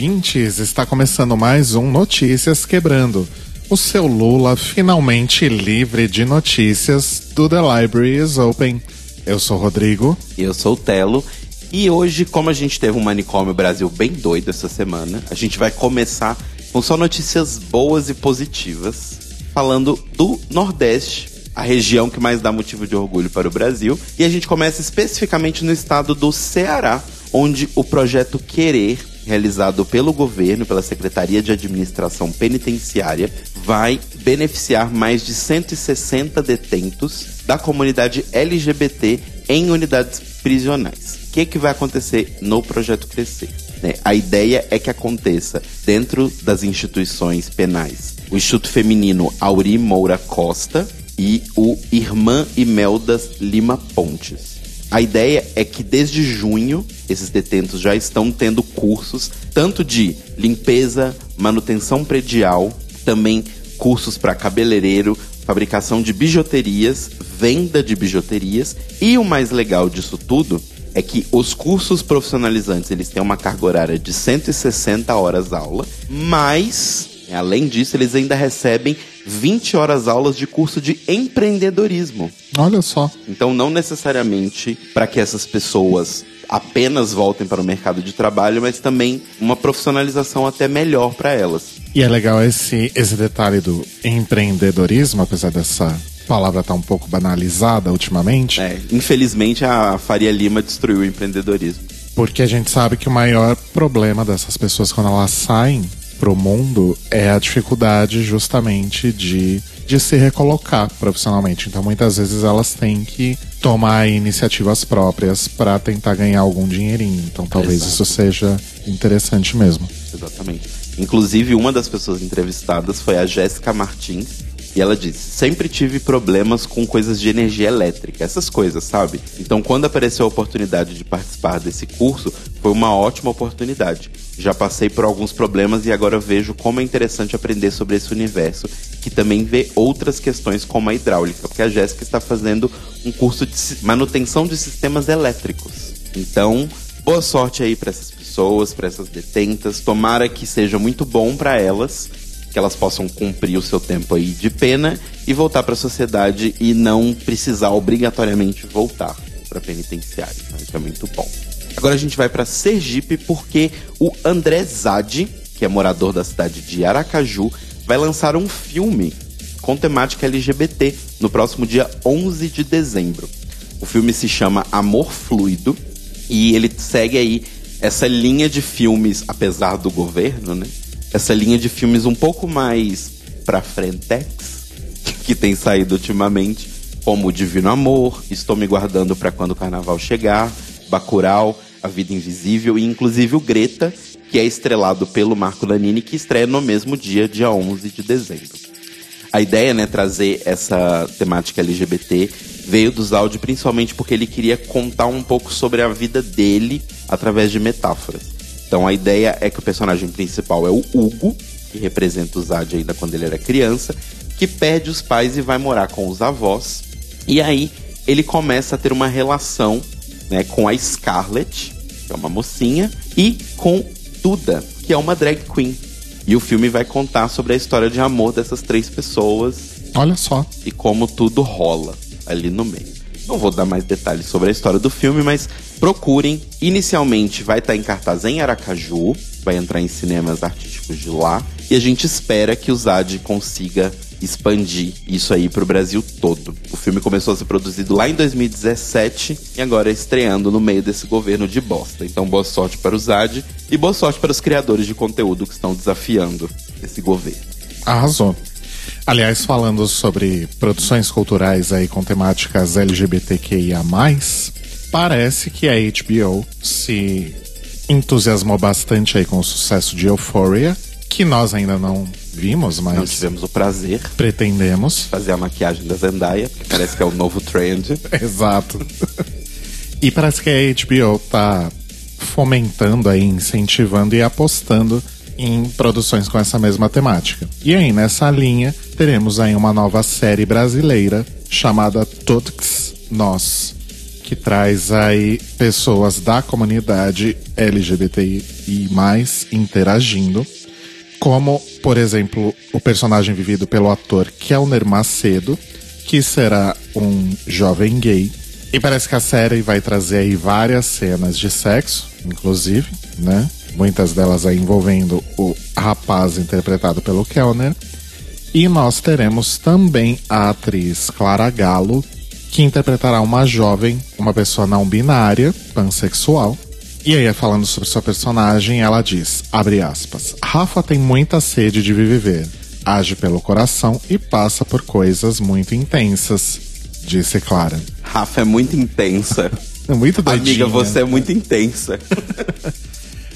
Ouvintes! Está começando mais um Notícias Quebrando. O seu Lula finalmente livre de notícias do The Library is Open. Eu sou o Rodrigo. E eu sou o Telo. E hoje, como a gente teve um manicômio Brasil bem doido essa semana, a gente vai começar com só notícias boas e positivas, falando do Nordeste, a região que mais dá motivo de orgulho para o Brasil. E a gente começa especificamente no estado do Ceará, onde o projeto Querer, realizado pelo governo, pela Secretaria de Administração Penitenciária, vai beneficiar mais de 160 detentos da comunidade LGBT em unidades prisionais. O que, que vai acontecer no projeto Crescer? Né? A ideia é que aconteça dentro das instituições penais o Instituto Feminino Auri Moura Costa e o Irmã Imeldas Lima Pontes. A ideia é que desde junho esses detentos já estão tendo cursos tanto de limpeza, manutenção predial, também cursos para cabeleireiro, fabricação de bijuterias, venda de bijuterias. E o mais legal disso tudo é que os cursos profissionalizantes eles têm uma carga horária de 160 horas aula, mas além disso eles ainda recebem 20 horas aulas de curso de empreendedorismo. Olha só. Então não necessariamente para que essas pessoas apenas voltem para o mercado de trabalho, mas também uma profissionalização até melhor para elas. E é legal esse, esse detalhe do empreendedorismo, apesar dessa palavra estar tá um pouco banalizada ultimamente. É, infelizmente a Faria Lima destruiu o empreendedorismo. Porque a gente sabe que o maior problema dessas pessoas quando elas saem pro mundo é a dificuldade justamente de, de se recolocar profissionalmente. Então muitas vezes elas têm que tomar iniciativas próprias para tentar ganhar algum dinheirinho. Então talvez Exato. isso seja interessante mesmo. Exatamente. Inclusive, uma das pessoas entrevistadas foi a Jéssica Martins, e ela disse: sempre tive problemas com coisas de energia elétrica, essas coisas, sabe? Então, quando apareceu a oportunidade de participar desse curso, foi uma ótima oportunidade. Já passei por alguns problemas e agora vejo como é interessante aprender sobre esse universo, que também vê outras questões como a hidráulica, porque a Jéssica está fazendo um curso de manutenção de sistemas elétricos. Então, boa sorte aí para essas pessoas, para essas detentas. Tomara que seja muito bom para elas que elas possam cumprir o seu tempo aí de pena e voltar para a sociedade e não precisar obrigatoriamente voltar para penitenciário. Né? Isso é muito bom. Agora a gente vai para Sergipe porque o André Zadi, que é morador da cidade de Aracaju, vai lançar um filme com temática LGBT no próximo dia 11 de dezembro. O filme se chama Amor Fluido e ele segue aí essa linha de filmes, apesar do governo, né? Essa linha de filmes um pouco mais pra frentex que tem saído ultimamente, como o Divino Amor, Estou Me Guardando para Quando o Carnaval Chegar, Bacurau, A Vida Invisível e inclusive o Greta, que é estrelado pelo Marco Lanini, que estreia no mesmo dia, dia 11 de dezembro. A ideia, né, trazer essa temática LGBT veio dos áudios principalmente porque ele queria contar um pouco sobre a vida dele através de metáforas. Então a ideia é que o personagem principal é o Hugo, que representa o Zad ainda quando ele era criança, que perde os pais e vai morar com os avós. E aí ele começa a ter uma relação né, com a Scarlett, que é uma mocinha, e com Duda, que é uma drag queen. E o filme vai contar sobre a história de amor dessas três pessoas. Olha só. E como tudo rola ali no meio. Não vou dar mais detalhes sobre a história do filme, mas procurem. Inicialmente vai estar em cartaz em Aracaju, vai entrar em cinemas artísticos de lá. E a gente espera que o ZAD consiga expandir isso aí para o Brasil todo. O filme começou a ser produzido lá em 2017 e agora é estreando no meio desse governo de bosta. Então, boa sorte para o ZAD e boa sorte para os criadores de conteúdo que estão desafiando esse governo. Arrasou. Aliás, falando sobre produções culturais aí com temáticas LGBTQIA+, parece que a HBO se entusiasmou bastante aí com o sucesso de Euphoria, que nós ainda não vimos, mas... Não tivemos o prazer. Pretendemos. Fazer a maquiagem da Zendaya, que parece que é o novo trend. Exato. e parece que a HBO tá fomentando aí, incentivando e apostando em produções com essa mesma temática. E aí, nessa linha, teremos aí uma nova série brasileira chamada Todos Nós, que traz aí pessoas da comunidade LGBTI interagindo. Como, por exemplo, o personagem vivido pelo ator Kelner Macedo, que será um jovem gay. E parece que a série vai trazer aí várias cenas de sexo, inclusive, né? Muitas delas aí envolvendo o rapaz interpretado pelo Kellner. E nós teremos também a atriz Clara Galo, que interpretará uma jovem, uma pessoa não binária, pansexual. E aí, falando sobre sua personagem, ela diz, abre aspas, Rafa tem muita sede de viver, age pelo coração e passa por coisas muito intensas, disse Clara. Rafa é muito intensa. É muito doidinha. Amiga, você é muito intensa.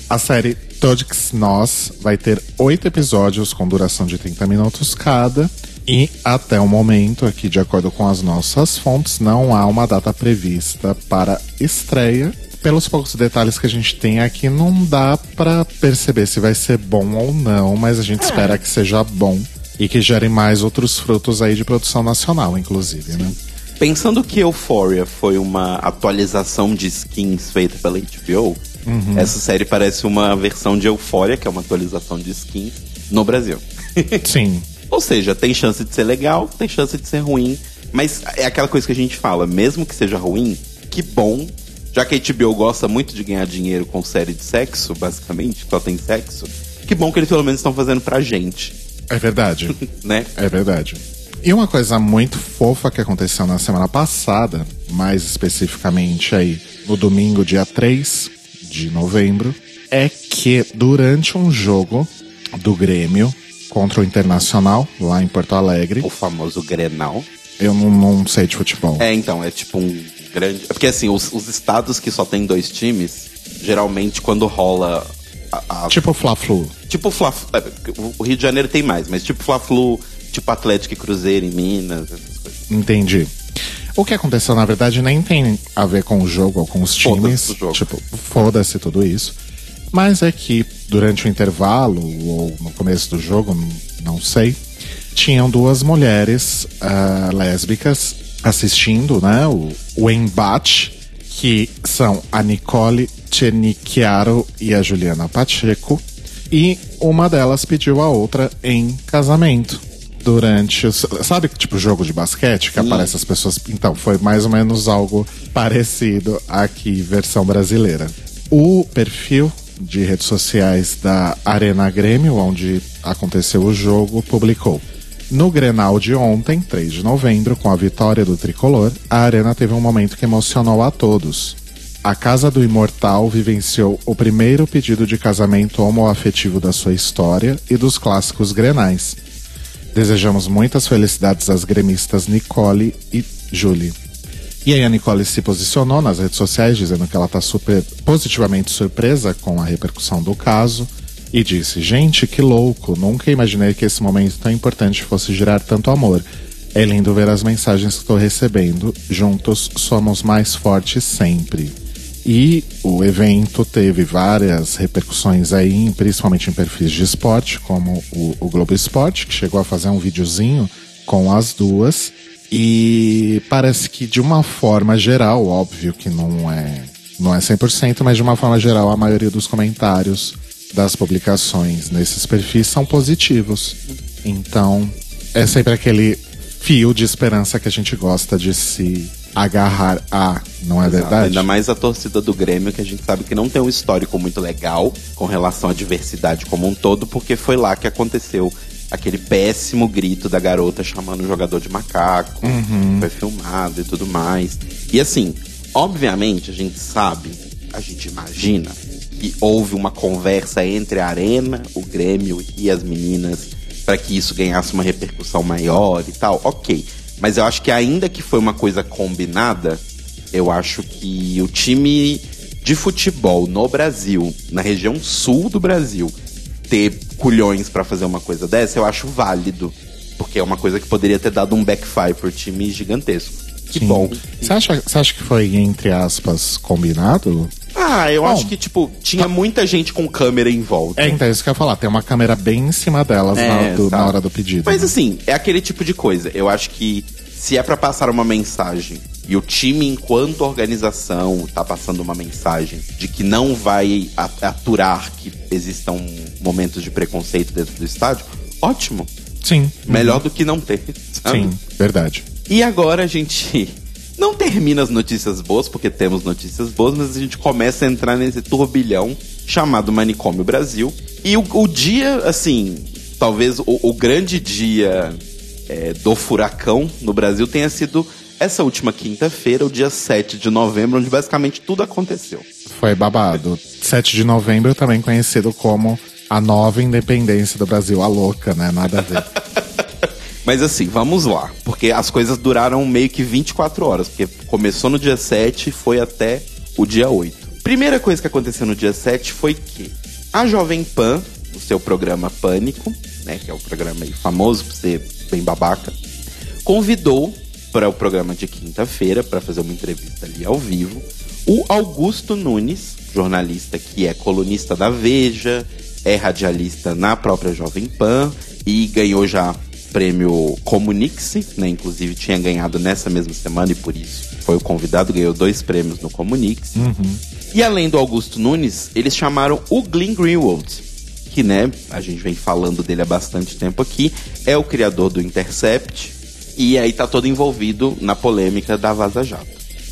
A série Todix Nós vai ter oito episódios com duração de 30 minutos cada. E até o momento, aqui de acordo com as nossas fontes, não há uma data prevista para estreia. Pelos poucos detalhes que a gente tem aqui, não dá para perceber se vai ser bom ou não, mas a gente é. espera que seja bom e que gere mais outros frutos aí de produção nacional, inclusive, né? Pensando que Euphoria foi uma atualização de skins feita pela HBO, uhum. essa série parece uma versão de Euphoria, que é uma atualização de skins, no Brasil. Sim. Ou seja, tem chance de ser legal, tem chance de ser ruim. Mas é aquela coisa que a gente fala, mesmo que seja ruim, que bom. Já que a HBO gosta muito de ganhar dinheiro com série de sexo, basicamente, só tem sexo, que bom que eles pelo menos estão fazendo pra gente. É verdade. né? É verdade. E uma coisa muito fofa que aconteceu na semana passada, mais especificamente aí no domingo, dia 3 de novembro, é que durante um jogo do Grêmio, contra o Internacional, lá em Porto Alegre. O famoso Grenal. Eu não, não sei de futebol. É, então, é tipo um grande. É porque assim, os, os estados que só tem dois times, geralmente quando rola. A, a... Tipo o Fla-Flu. Tipo o Fla é, O Rio de Janeiro tem mais, mas tipo Fla-Flu, tipo Atlético e Cruzeiro em Minas, essas coisas. Entendi. O que aconteceu, na verdade, nem tem a ver com o jogo ou com os times. Foda tipo, foda-se tudo isso. Mas é que durante o intervalo, ou no começo do jogo, não sei, tinham duas mulheres uh, lésbicas assistindo né, o, o embate, que são a Nicole Chenichiaro e a Juliana Pacheco. E uma delas pediu a outra em casamento durante. Sabe, tipo, jogo de basquete que Sim. aparece as pessoas. Então, foi mais ou menos algo parecido aqui, versão brasileira. O perfil de redes sociais da Arena Grêmio, onde aconteceu o jogo, publicou. No Grenal de ontem, 3 de novembro, com a vitória do tricolor, a Arena teve um momento que emocionou a todos. A Casa do Imortal vivenciou o primeiro pedido de casamento homoafetivo da sua história e dos clássicos grenais. Desejamos muitas felicidades às gremistas Nicole e Julie. E aí a Nicole se posicionou nas redes sociais dizendo que ela está super positivamente surpresa com a repercussão do caso e disse: "Gente, que louco! Nunca imaginei que esse momento tão importante fosse gerar tanto amor. É lindo ver as mensagens que estou recebendo. Juntos somos mais fortes sempre." E o evento teve várias repercussões aí, principalmente em perfis de esporte, como o, o Globo Esporte, que chegou a fazer um videozinho com as duas. E parece que de uma forma geral, óbvio que não é, não é 100%, mas de uma forma geral, a maioria dos comentários das publicações nesses perfis são positivos. Então, é sempre aquele fio de esperança que a gente gosta de se agarrar a, não é Exato. verdade? Ainda mais a torcida do Grêmio, que a gente sabe que não tem um histórico muito legal com relação à diversidade como um todo, porque foi lá que aconteceu aquele péssimo grito da garota chamando o jogador de macaco, uhum. foi filmado e tudo mais. E assim, obviamente a gente sabe, a gente imagina que houve uma conversa entre a Arena, o Grêmio e as meninas para que isso ganhasse uma repercussão maior e tal. Ok. Mas eu acho que ainda que foi uma coisa combinada, eu acho que o time de futebol no Brasil, na região sul do Brasil, ter culhões para fazer uma coisa dessa, eu acho válido. Porque é uma coisa que poderia ter dado um backfire pro time gigantesco. Que Sim. bom. Você acha, você acha que foi, entre aspas, combinado? Ah, eu Bom, acho que, tipo, tinha tá... muita gente com câmera em volta. É, então, é isso que eu ia falar. Tem uma câmera bem em cima delas é, na, do, na, hora do pedido. Mas, né? assim, é aquele tipo de coisa. Eu acho que se é para passar uma mensagem e o time, enquanto organização, tá passando uma mensagem de que não vai aturar que existam momentos de preconceito dentro do estádio, ótimo. Sim. Melhor uhum. do que não ter. Sabe? Sim, verdade. E agora a gente não termina as notícias boas, porque temos notícias boas, mas a gente começa a entrar nesse turbilhão chamado Manicômio Brasil. E o, o dia, assim, talvez o, o grande dia é, do furacão no Brasil tenha sido essa última quinta-feira, o dia 7 de novembro, onde basicamente tudo aconteceu. Foi babado. 7 de novembro, também conhecido como a nova independência do Brasil, a louca, né? Nada a ver. Mas assim, vamos lá. Porque as coisas duraram meio que 24 horas. Porque começou no dia 7 e foi até o dia 8. Primeira coisa que aconteceu no dia 7 foi que a Jovem Pan, o seu programa Pânico, né? Que é o programa famoso por ser bem babaca, convidou para o programa de quinta-feira para fazer uma entrevista ali ao vivo o Augusto Nunes, jornalista que é colunista da Veja, é radialista na própria Jovem Pan e ganhou já prêmio Comunix, né? Inclusive tinha ganhado nessa mesma semana e por isso foi o convidado, ganhou dois prêmios no Comunix. Uhum. E além do Augusto Nunes, eles chamaram o Glenn Greenwald, que, né, a gente vem falando dele há bastante tempo aqui, é o criador do Intercept e aí tá todo envolvido na polêmica da Vaza Jato.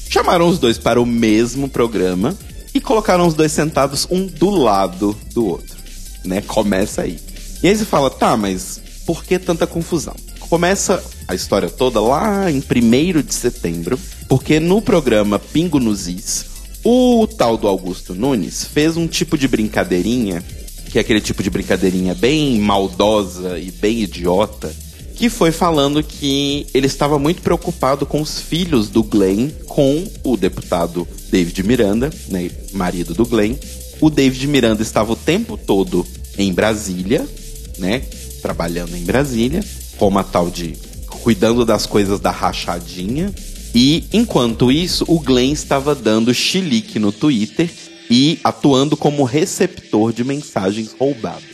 Chamaram os dois para o mesmo programa e colocaram os dois sentados um do lado do outro, né? Começa aí. E aí você fala, tá, mas por que tanta confusão? Começa a história toda lá em 1 de setembro, porque no programa Pingo nos Is, o tal do Augusto Nunes fez um tipo de brincadeirinha, que é aquele tipo de brincadeirinha bem maldosa e bem idiota, que foi falando que ele estava muito preocupado com os filhos do Glenn com o deputado David Miranda, né, marido do Glenn. O David Miranda estava o tempo todo em Brasília, né, trabalhando em Brasília, com uma tal de cuidando das coisas da rachadinha. E enquanto isso, o Glenn estava dando chilique no Twitter e atuando como receptor de mensagens roubadas.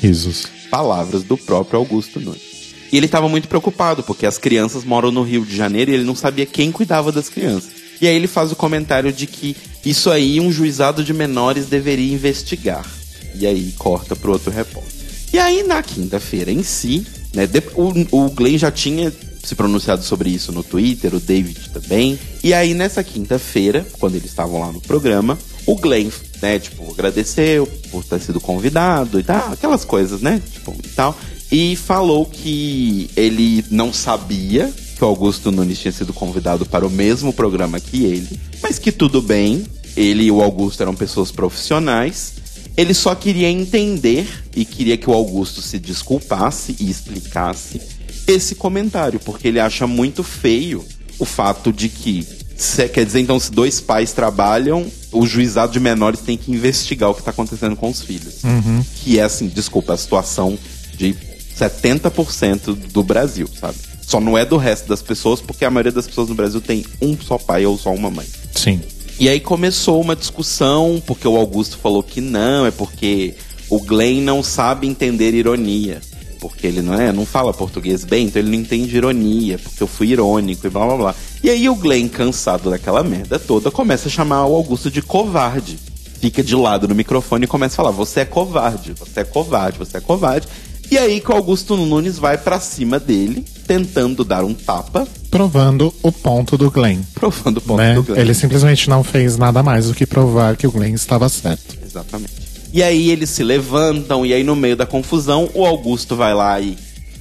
Risos. Palavras do próprio Augusto Nunes. E ele estava muito preocupado, porque as crianças moram no Rio de Janeiro e ele não sabia quem cuidava das crianças. E aí ele faz o comentário de que isso aí um juizado de menores deveria investigar. E aí corta pro outro repórter. E aí, na quinta-feira em si, né, o, o Glenn já tinha se pronunciado sobre isso no Twitter, o David também. E aí, nessa quinta-feira, quando eles estavam lá no programa, o Glenn, né, tipo, agradeceu por ter sido convidado e tal, aquelas coisas, né, tipo, e tal. E falou que ele não sabia que o Augusto Nunes tinha sido convidado para o mesmo programa que ele, mas que tudo bem, ele e o Augusto eram pessoas profissionais ele só queria entender e queria que o Augusto se desculpasse e explicasse esse comentário, porque ele acha muito feio o fato de que, se, quer dizer, então, se dois pais trabalham, o juizado de menores tem que investigar o que está acontecendo com os filhos. Uhum. Que é, assim, desculpa, a situação de 70% do Brasil, sabe? Só não é do resto das pessoas, porque a maioria das pessoas no Brasil tem um só pai ou só uma mãe. Sim. E aí começou uma discussão, porque o Augusto falou que não, é porque o Glenn não sabe entender ironia. Porque ele não é, não fala português bem, então ele não entende ironia, porque eu fui irônico e blá blá blá. E aí o Glenn, cansado daquela merda toda, começa a chamar o Augusto de covarde. Fica de lado no microfone e começa a falar: Você é covarde, você é covarde, você é covarde. E aí que o Augusto Nunes vai para cima dele, tentando dar um tapa. Provando o ponto do Glenn. Provando o ponto né? do Glenn. Ele simplesmente não fez nada mais do que provar que o Glenn estava certo. Exatamente. E aí eles se levantam, e aí no meio da confusão, o Augusto vai lá e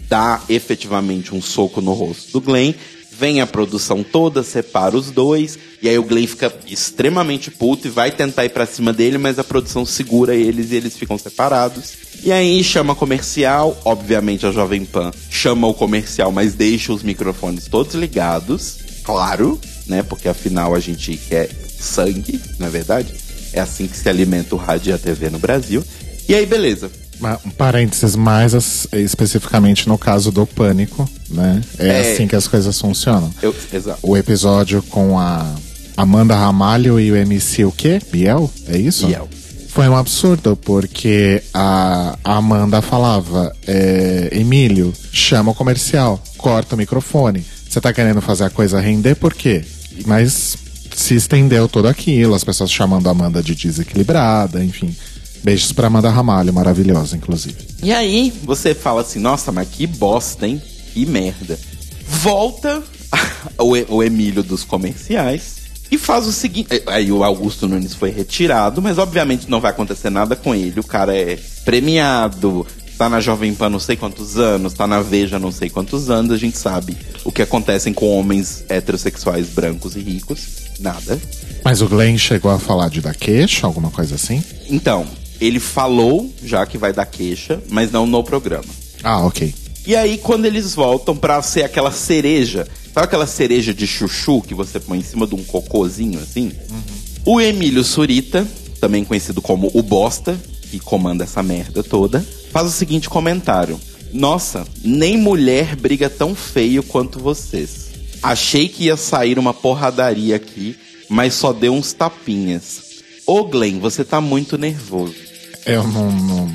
dá efetivamente um soco no rosto do Glenn. Vem a produção toda, separa os dois, e aí o Glenn fica extremamente puto e vai tentar ir pra cima dele, mas a produção segura eles e eles ficam separados. E aí chama comercial, obviamente a Jovem Pan chama o comercial, mas deixa os microfones todos ligados, claro, né? Porque afinal a gente quer sangue, não é verdade? É assim que se alimenta o rádio e a TV no Brasil. E aí, beleza. Um parênteses, mais especificamente no caso do Pânico, né? É, é assim que as coisas funcionam. Eu, exato. O episódio com a Amanda Ramalho e o MC o quê? Biel? É isso? Biel. Foi um absurdo, porque a Amanda falava: é, Emílio, chama o comercial, corta o microfone. Você tá querendo fazer a coisa render por quê? Mas se estendeu todo aquilo, as pessoas chamando a Amanda de desequilibrada, enfim. Beijos pra Amanda Ramalho, maravilhosa, inclusive. E aí, você fala assim, nossa, mas que bosta, hein? Que merda. Volta o, o Emílio dos comerciais e faz o seguinte. Aí o Augusto Nunes foi retirado, mas obviamente não vai acontecer nada com ele. O cara é premiado, tá na Jovem Pan não sei quantos anos, tá na Veja não sei quantos anos, a gente sabe o que acontecem com homens heterossexuais brancos e ricos. Nada. Mas o Glenn chegou a falar de dar queixa, alguma coisa assim? Então, ele falou já que vai dar queixa, mas não no programa. Ah, ok. E aí, quando eles voltam pra ser aquela cereja, sabe aquela cereja de chuchu que você põe em cima de um cocôzinho assim? Uhum. O Emílio Surita, também conhecido como o Bosta, que comanda essa merda toda, faz o seguinte comentário: Nossa, nem mulher briga tão feio quanto vocês. Achei que ia sair uma porradaria aqui, mas só deu uns tapinhas. Ô Glenn, você tá muito nervoso. Eu não, não,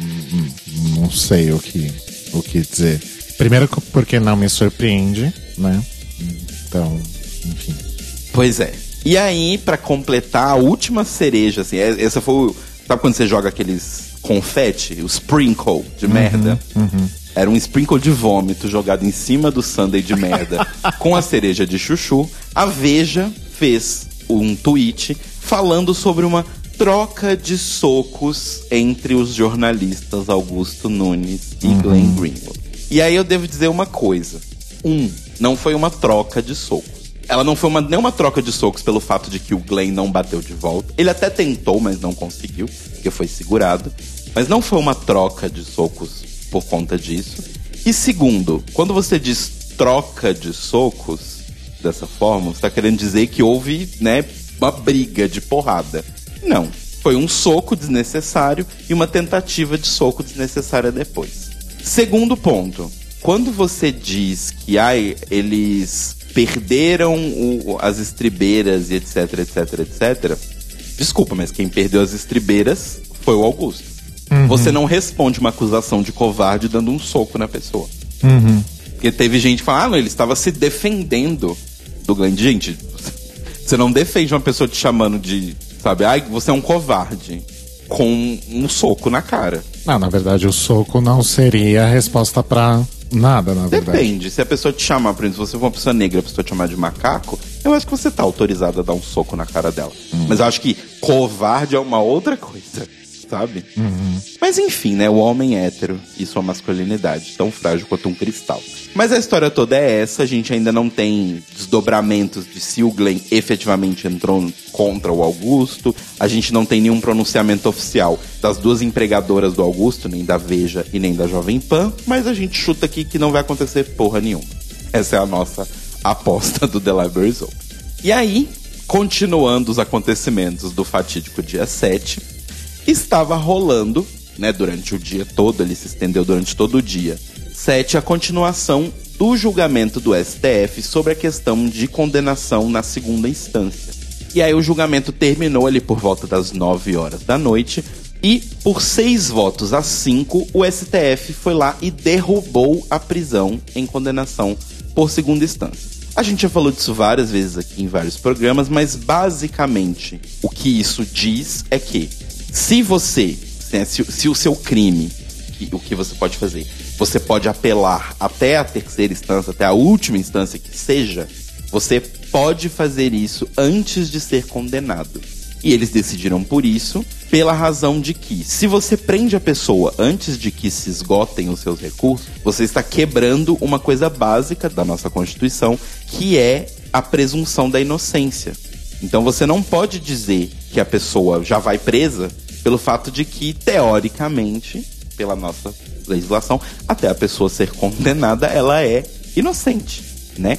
não sei o que, o que dizer. Primeiro porque não me surpreende, né? Então, enfim. Pois é. E aí, para completar a última cereja, assim, é, essa foi o. Sabe quando você joga aqueles confete, o sprinkle de Uhum, merda? Era um sprinkle de vômito jogado em cima do sundae de merda com a cereja de chuchu. A Veja fez um tweet falando sobre uma troca de socos entre os jornalistas Augusto Nunes e Glenn Greenwald. E aí eu devo dizer uma coisa. Um, não foi uma troca de socos. Ela não foi uma, nem uma troca de socos pelo fato de que o Glenn não bateu de volta. Ele até tentou, mas não conseguiu, porque foi segurado. Mas não foi uma troca de socos por conta disso. E segundo, quando você diz troca de socos dessa forma, você tá querendo dizer que houve, né, uma briga de porrada. Não. Foi um soco desnecessário e uma tentativa de soco desnecessária depois. Segundo ponto, quando você diz que ai, eles perderam o- as estribeiras e etc, etc, etc. Desculpa, mas quem perdeu as estribeiras foi o Augusto. Você não responde uma acusação de covarde dando um soco na pessoa. Porque teve gente que fala, ah, não, ele estava se defendendo do Glenn. Gente, você não defende uma pessoa te chamando de, sabe, ai, você é um covarde. Com um soco na cara. Não, na verdade, o soco não seria a resposta pra nada, na verdade. Depende. Se a pessoa te chamar, por exemplo, se você for uma pessoa negra, a pessoa te chamar de macaco, eu acho que você tá autorizado a dar um soco na cara dela. Mas eu acho que covarde é uma outra coisa, sabe? Mas enfim, né? O homem hétero e sua masculinidade, tão frágil quanto um cristal. Mas a história toda é essa, a gente ainda não tem desdobramentos de se o Glenn efetivamente entrou contra o Augusto, a gente não tem nenhum pronunciamento oficial das duas empregadoras do Augusto, nem da Veja e nem da Jovem Pan, mas a gente chuta aqui que não vai acontecer porra nenhuma. Essa é a nossa aposta do The Libraries Open. E aí, continuando os acontecimentos do fatídico dia 7, estava rolando, né, durante o dia todo, ele se estendeu durante todo o dia. 7, a continuação do julgamento do STF sobre a questão de condenação na segunda instância. E aí o julgamento terminou ali por volta das 9 horas da noite. E por seis votos a cinco, o STF foi lá e derrubou a prisão em condenação por segunda instância. A gente já falou disso várias vezes aqui em vários programas, mas basicamente o que isso diz é que se você, né, se, se o seu crime, que- o que você pode fazer, você pode apelar até a terceira instância, até a última instância que seja, você pode fazer isso antes de ser condenado. E eles decidiram por isso, pela razão de que, se você prende a pessoa antes de que se esgotem os seus recursos, você está quebrando uma coisa básica da nossa Constituição, que é a presunção da inocência. Então você não pode dizer que a pessoa já vai presa pelo fato de que, teoricamente, pela nossa legislação, até a pessoa ser condenada, ela é inocente, né?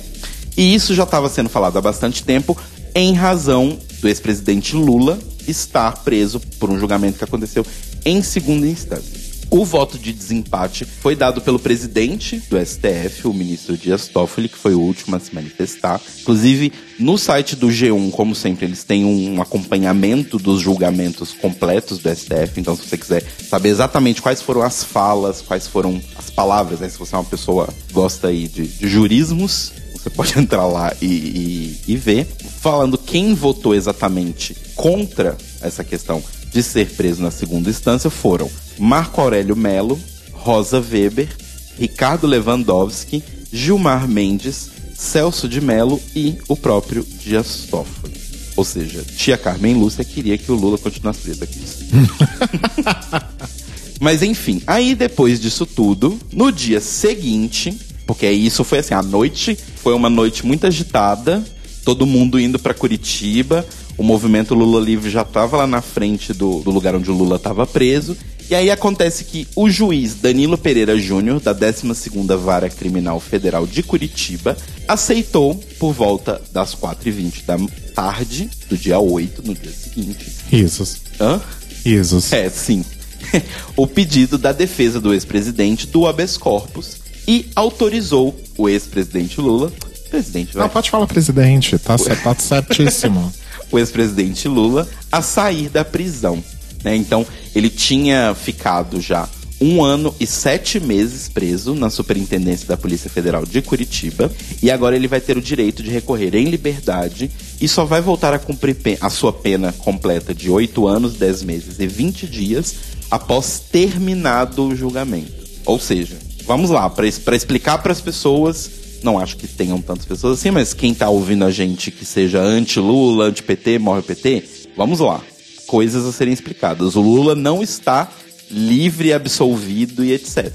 E isso já estava sendo falado há bastante tempo, em razão do ex-presidente Lula estar preso por um julgamento que aconteceu em segunda instância. O voto de desempate foi dado pelo presidente do STF, o ministro Dias Toffoli, que foi o último a se manifestar. Inclusive, no site do G1, como sempre, eles têm um acompanhamento dos julgamentos completos do STF. Então, se você quiser saber exatamente quais foram as falas, quais foram as palavras, né? Se você é uma pessoa que gosta aí de, de jurismos, você pode entrar lá e, e- e ver. falando quem votou exatamente contra essa questão de ser preso na segunda instância foram Marco Aurélio Melo, Rosa Weber, Ricardo Lewandowski, Gilmar Mendes, Celso de Melo e o próprio Dias Toffoli. Ou seja, tia Carmen Lúcia queria que o Lula continuasse preso aqui. Mas enfim, aí depois disso tudo, no dia seguinte, porque isso foi assim, a noite foi uma noite muito agitada, todo mundo indo para Curitiba, o movimento Lula Livre já estava lá na frente do, do lugar onde o Lula estava preso. E aí acontece que o juiz Danilo Pereira Júnior, da 12ª Vara Criminal Federal de Curitiba, aceitou, por volta das 4h20 da tarde do dia 8, no dia seguinte... Risos. Hã? Risos. É, sim. o pedido da defesa do ex-presidente do habeas corpus e autorizou o ex-presidente Lula... Presidente, vai. Não, pode falar presidente, tá, tá certíssimo. o ex-presidente Lula a sair da prisão. Né? Então, ele tinha ficado já um ano e sete meses preso na Superintendência da Polícia Federal de Curitiba e agora ele vai ter o direito de recorrer em liberdade e só vai voltar a cumprir a sua pena completa de oito anos, dez meses e vinte dias após terminado o julgamento. Ou seja, vamos lá, para explicar para as pessoas não acho que tenham tantas pessoas assim, mas quem tá ouvindo a gente que seja anti-Lula, anti-PT, morre PT, vamos lá. Coisas a serem explicadas. O Lula não está livre, absolvido e etc.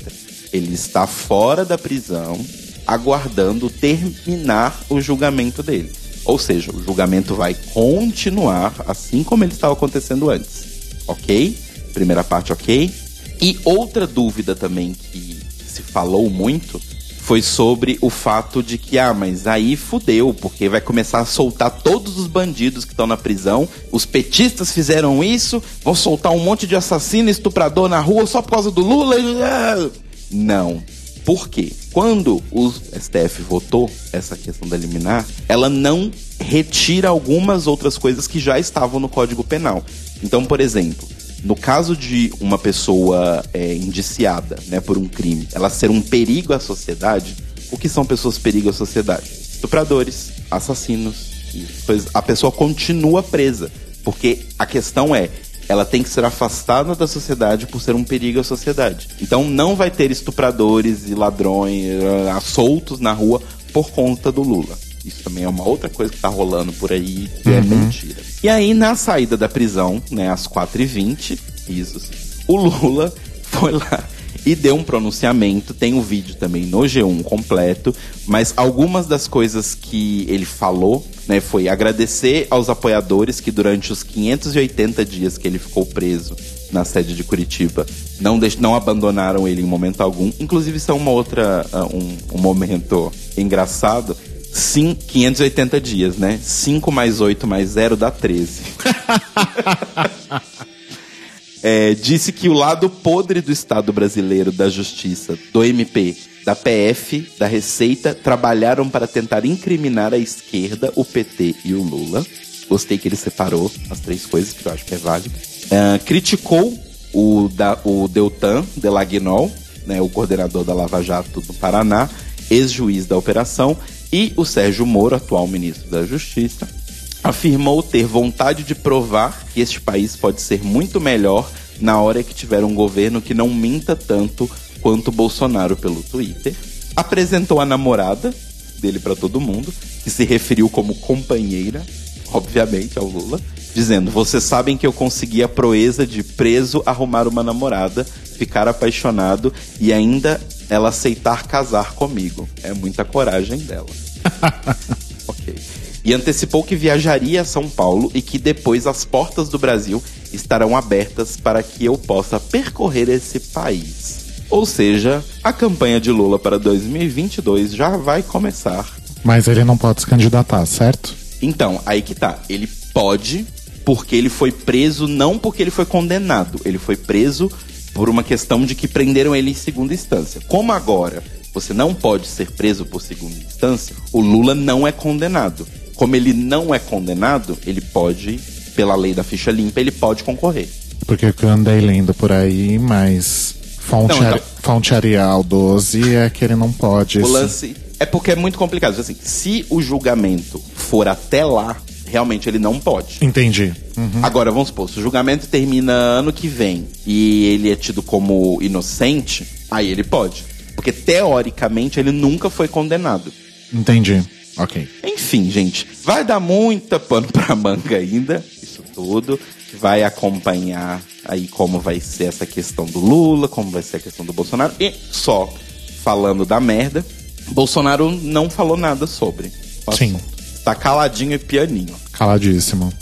Ele está fora da prisão, aguardando terminar o julgamento dele. Ou seja, o julgamento vai continuar assim como ele estava acontecendo antes. Ok? Primeira parte, ok? E outra dúvida também que se falou muito foi sobre o fato de que, ah, mas aí fudeu, porque vai começar a soltar todos os bandidos que estão na prisão, os petistas fizeram isso, vão soltar um monte de assassino, estuprador na rua só por causa do Lula. Não. Por quê? Quando o STF votou essa questão da liminar, ela não retira algumas outras coisas que já estavam no Código Penal. Então, por exemplo, no caso de uma pessoa é, indiciada né, por um crime, ela ser um perigo à sociedade, o que são pessoas perigo à sociedade? Estupradores, assassinos. Pois a pessoa continua presa. Porque a questão é, ela tem que ser afastada da sociedade por ser um perigo à sociedade. Então não vai ter estupradores e ladrões uh, soltos na rua por conta do Lula. Isso também é uma outra coisa que tá rolando por aí, que é uhum. é mentira. E aí, na saída da prisão, né, às 4h20, risos, o Lula foi lá e deu um pronunciamento. Tem o um vídeo também no G1 completo, mas algumas das coisas que ele falou, né, foi agradecer aos apoiadores que durante os 580 dias que ele ficou preso na sede de Curitiba, não, deix não abandonaram ele em momento algum. Inclusive, isso é uma outra, uh, um, um momento engraçado Sim, 580 dias, né? 5 mais 8 mais 0 dá 13. é, disse que o lado podre do Estado brasileiro, da Justiça, do MP, da PF, da Receita, trabalharam para tentar incriminar a esquerda, o PT e o Lula. Gostei que ele separou as três coisas, que eu acho que é válido. Uh, criticou o, da, o Deltan Delagnol, né, o coordenador da Lava Jato do Paraná, ex-juiz da operação, e o Sérgio Moro, atual ministro da Justiça, afirmou ter vontade de provar que este país pode ser muito melhor na hora que tiver um governo que não minta tanto quanto Bolsonaro pelo Twitter. Apresentou a namorada dele para todo mundo, que se referiu como companheira, obviamente, ao Lula, dizendo: Vocês sabem que eu consegui a proeza de preso arrumar uma namorada, ficar apaixonado e ainda ela aceitar casar comigo. É muita coragem dela. ok. E antecipou que viajaria a São Paulo e que depois as portas do Brasil estarão abertas para que eu possa percorrer esse país. Ou seja, a campanha de Lula para 2022 já vai começar. Mas ele não pode se candidatar, certo? Então, aí que tá. Ele pode, porque ele foi preso não porque ele foi condenado. Ele foi preso por uma questão de que prenderam ele em segunda instância. Como agora você não pode ser preso por segunda instância, o Lula não é condenado. Como ele não é condenado, ele pode, pela lei da ficha limpa, ele pode concorrer. Porque eu andei lendo por aí, mas fonte, não, então, fonte Arial 12 é que ele não pode. O lance é porque é muito complicado. Assim, se o julgamento for até lá, realmente ele não pode. Entendi. Uhum. Agora, vamos supor, se o julgamento termina ano que vem e ele é tido como inocente, aí ele pode. Porque teoricamente ele nunca foi condenado. Entendi. Ok. Enfim, gente, vai dar muita pano pra manga ainda, isso tudo. Vai acompanhar aí como vai ser essa questão do Lula, como vai ser a questão do Bolsonaro. E só falando da merda, Bolsonaro não falou nada sobre. Sim. Tá caladinho e pianinho. Caladíssimo.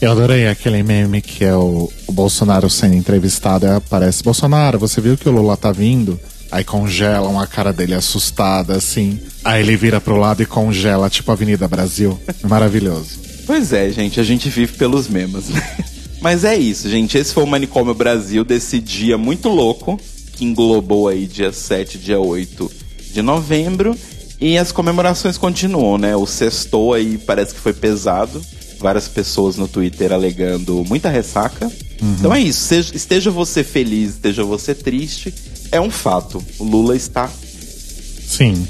Eu adorei aquele meme que é o, o Bolsonaro sendo entrevistado e aparece: Bolsonaro, você viu que o Lula tá vindo? Aí congelam a cara dele assustada, assim. Aí ele vira pro lado e congela, tipo Avenida Brasil. Maravilhoso. Pois é, gente, a gente vive pelos memes, né? Mas é isso, gente. Esse foi o Manicômio Brasil desse dia muito louco, que englobou aí dia 7, dia 8 de novembro. E as comemorações continuam, né? O sextou aí parece que foi pesado. Várias pessoas no Twitter alegando muita ressaca. Então é isso. Seja- esteja você feliz, esteja você triste, é um fato. O Lula está Sim.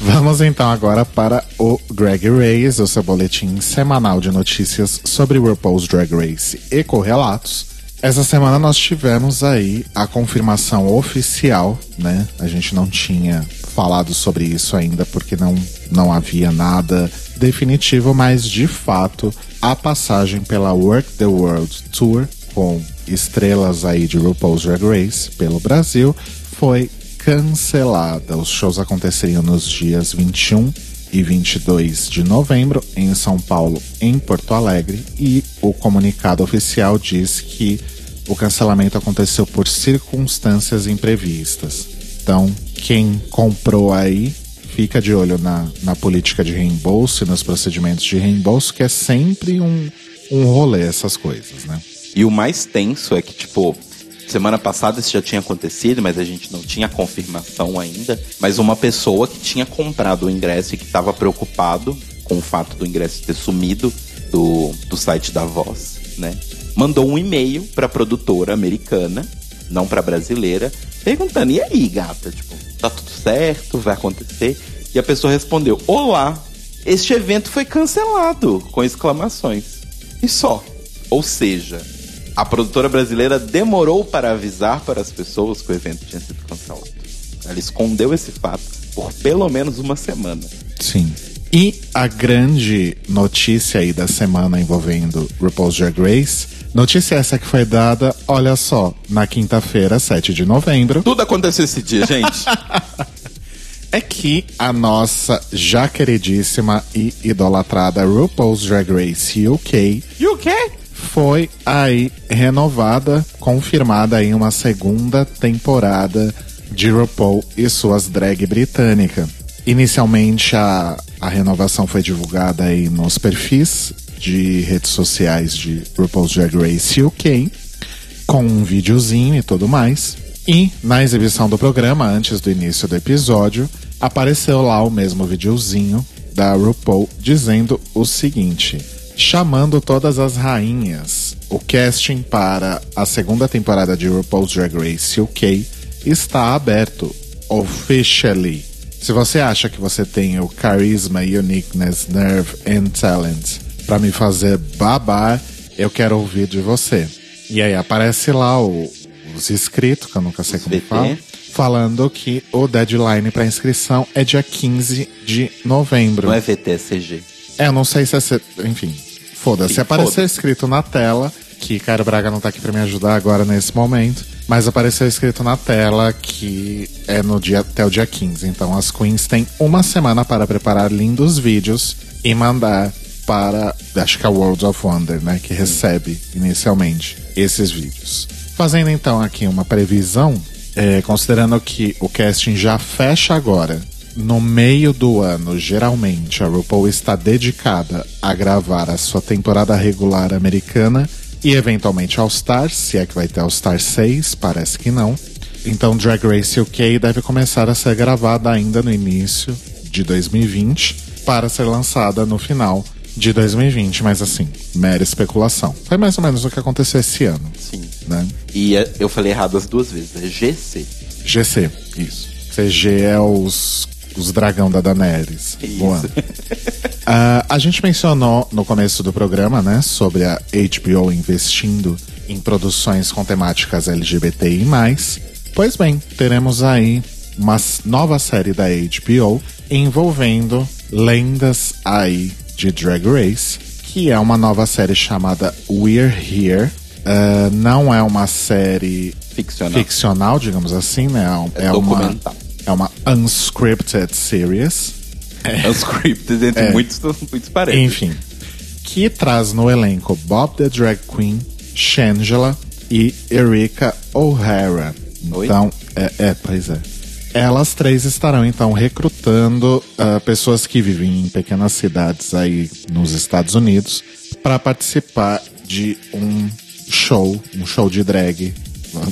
Vamos então agora para o Drag Race, o seu boletim semanal de notícias sobre RuPaul's Drag Race e correlatos. Essa semana nós tivemos aí a confirmação oficial, né? A gente não tinha falado sobre isso ainda porque não, não havia nada definitivo, mas de fato a passagem pela Work the World Tour com estrelas aí de RuPaul's Drag Race pelo Brasil foi cancelada. Os shows aconteceriam nos dias 21 e 22 de novembro em São Paulo, em Porto Alegre, e o comunicado oficial diz que o cancelamento aconteceu por circunstâncias imprevistas. Então, quem comprou aí, fica de olho na, na política de reembolso e nos procedimentos de reembolso, que é sempre um, um rolê essas coisas, né? E o mais tenso é que, tipo, semana passada isso já tinha acontecido, mas a gente não tinha confirmação ainda. Mas uma pessoa que tinha comprado o ingresso e que estava preocupado com o fato do ingresso ter sumido do, do site da Voz, né? Mandou um e-mail pra produtora americana, não pra brasileira, perguntando: e aí, gata? Tipo, tá tudo certo? Vai acontecer? E a pessoa respondeu: Olá, este evento foi cancelado! Com exclamações. E só. Ou seja, a produtora brasileira demorou para avisar para as pessoas que o evento tinha sido cancelado. Ela escondeu esse fato por pelo menos uma semana. Sim. E a grande notícia aí da semana envolvendo RuPaul's Drag Race, notícia essa que foi dada, olha só, na quinta-feira, 7 de novembro, Tudo aconteceu esse dia, gente. é que a nossa já queridíssima e idolatrada RuPaul's Drag Race UK e o quê? foi aí renovada, confirmada em uma segunda temporada de RuPaul e suas drag britânica. Inicialmente a, a renovação foi divulgada aí nos perfis de redes sociais de RuPaul's Drag Race UK, com um videozinho e tudo mais. E na exibição do programa, antes do início do episódio, apareceu lá o mesmo videozinho da RuPaul dizendo o seguinte: chamando todas as rainhas. O casting para a segunda temporada de RuPaul's Drag Race UK está aberto officially. Se você acha que você tem o carisma, uniqueness, nerve and talent para me fazer babar, eu quero ouvir de você. E aí aparece lá o- os inscritos, que eu nunca sei como VT. fala, falando que o deadline para inscrição é dia 15 de novembro. Não é VTCG. É, eu não sei se é. Enfim, foda-se. Apareceu foda-se. escrito na tela, que Caio Braga não tá aqui pra me ajudar agora nesse momento, mas apareceu escrito na tela que é no dia até o dia 15. Então as queens têm uma semana para preparar lindos vídeos e mandar para, acho que é a World of Wonder, né, que recebe inicialmente esses vídeos. Fazendo então aqui uma previsão, é, considerando que o casting já fecha agora, no meio do ano, geralmente, a RuPaul está dedicada a gravar a sua temporada regular americana e eventualmente All Stars, se é que vai ter All Stars 6, parece que não. Então Drag Race UK deve começar a ser gravada ainda no início de 2020 para ser lançada no final de 2020, mas assim, mera especulação. Foi mais ou menos o que aconteceu esse ano, Sim. né? E é- eu falei errado as duas vezes. É GC. GC, isso. CG é os os dragão da Daenerys Isso. voando. Ah, a gente mencionou no começo do programa, né, sobre a HBO investindo em produções com temáticas LGBTI+. Pois bem, teremos aí uma nova série da HBO envolvendo lendas aí de Drag Race, que é uma nova série chamada We're Here. Ah, não é uma série Ficcional. ficcional, digamos assim, né? É, É uma, documental. É uma unscripted series. Unscripted entre É. muitos, muitos parênteses. Enfim, que traz no elenco Bob the Drag Queen, Shangela e Erika O'Hara. Então, é, é, pois é. Elas três estarão então recrutando ah, pessoas que vivem em pequenas cidades aí nos Estados Unidos para participar de um show, um show de drag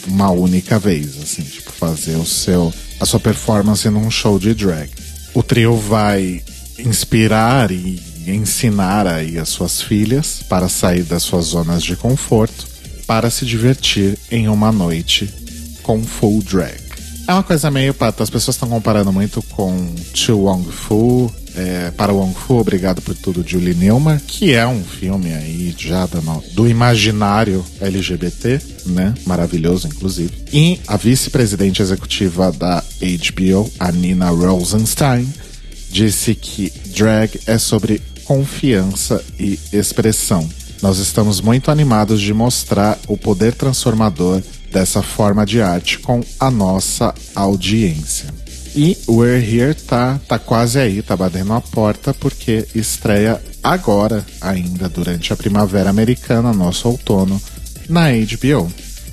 uma única vez, assim, tipo fazer o seu a sua performance num show de drag. O trio vai inspirar e ensinar aí as suas filhas para sair das suas zonas de conforto para se divertir em uma noite com full drag. É uma coisa meio pato, as pessoas estão comparando muito com To Wong Fu, é, para Wong Fu, Obrigado por Tudo, Julie Newmar, que é um filme aí já do, do imaginário LGBT, né? Maravilhoso, inclusive. E a vice-presidente executiva da HBO, a Nina Rosenstein, disse que drag é sobre confiança e expressão. Nós estamos muito animados de mostrar o poder transformador dessa forma de arte com a nossa audiência. E We're Here tá, tá quase aí, tá batendo a porta, porque estreia agora, ainda durante a primavera americana, nosso outono, na HBO.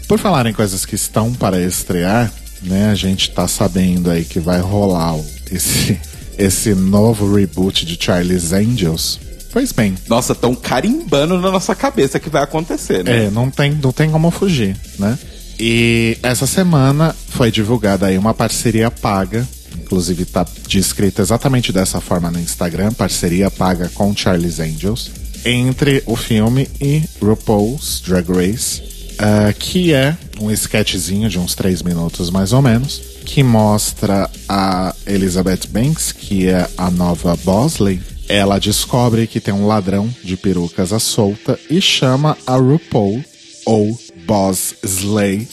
Por falar em coisas que estão para estrear, né, a gente tá sabendo aí que vai rolar esse, esse novo reboot de Charlie's Angels. Pois bem, Nossa, tão carimbando na nossa cabeça que vai acontecer, né? é, não tem, não tem como fugir, né? E essa semana foi divulgada aí uma parceria paga, inclusive tá descrita exatamente dessa forma no Instagram, parceria paga com Charlie's Angels, entre o filme e RuPaul's Drag Race, ah, que é um sketchzinho de uns três minutos mais ou menos, que mostra a Elizabeth Banks, que é a nova Bosley, ela descobre que tem um ladrão de perucas à solta e chama a RuPaul, ou Boss Slay,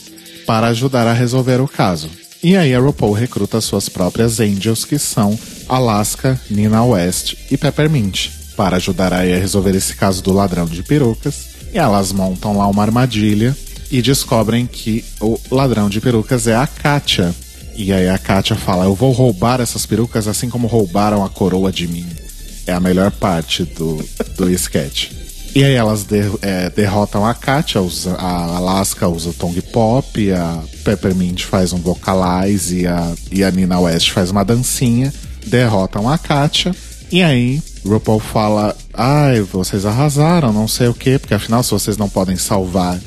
para ajudar a resolver o caso. E aí a RuPaul recruta suas próprias Angels, que são Alaska, Nina West e Peppermint, para ajudar aí a resolver esse caso do ladrão de perucas. E elas montam lá uma armadilha e descobrem que o ladrão de perucas é a Katia. E aí a Katia fala: Eu vou roubar essas perucas assim como roubaram a coroa de mim. É a melhor parte do, do sketch. E aí elas de- é, derrotam a Katia, a Alaska usa o Tongue Pop, a Peppermint faz um vocalize e a, e a Nina West faz uma dancinha. Derrotam a Katia. E aí RuPaul fala, ai, vocês arrasaram, não sei o quê, porque afinal se vocês não podem salvar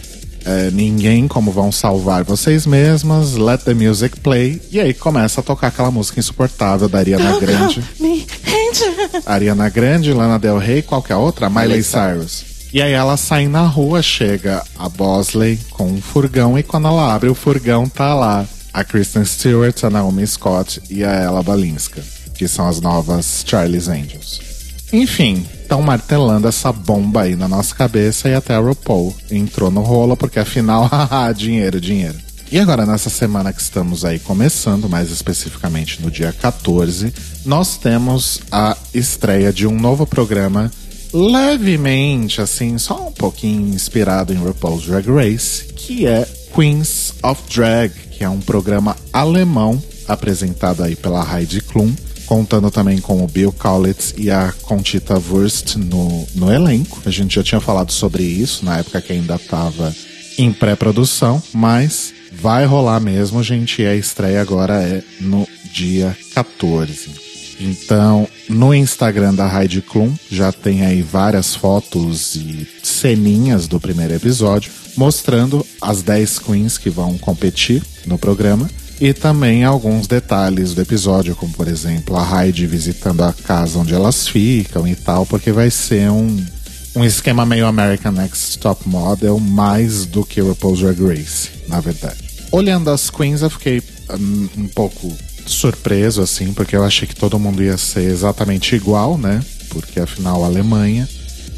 é, ninguém, como vão salvar vocês mesmas, let the music play. E aí começa a tocar aquela música insuportável da Ariana Grande. Ariana Grande, Lana Del Rey, qualquer outra, Miley Miley Cyrus. E aí ela sai na rua, chega a Bosley com um furgão e quando ela abre o furgão tá lá a Kristen Stewart, a Naomi Scott e a Ella Balinska, que são as novas Charlie's Angels. Enfim, estão martelando essa bomba aí na nossa cabeça e até a RuPaul entrou no rolo, porque afinal, haha, dinheiro, dinheiro. E agora, nessa semana que estamos aí começando, mais especificamente no dia 14, nós temos a estreia de um novo programa levemente, assim, só um pouquinho inspirado em RuPaul's Drag Race, que é Queens of Drag, que é um programa alemão apresentado aí pela Heidi Klum, contando também com o Bill Kaulitz e a Conchita Wurst no, no elenco. A gente já tinha falado sobre isso na época que ainda estava em pré-produção, mas vai rolar mesmo, gente. E a estreia agora é no dia 14. Então, no Instagram da Heidi Klum já tem aí várias fotos e ceninhas do primeiro episódio, mostrando as 10 queens que vão competir no programa e também alguns detalhes do episódio, como por exemplo a Heidi visitando a casa onde elas ficam e tal, porque vai ser um, um esquema meio American Next Top Model mais do que RuPaul's Drag Race, na verdade. Olhando as queens, eu fiquei um, um pouco surpreso, assim, porque eu achei que todo mundo ia ser exatamente igual, né? Porque afinal, Alemanha.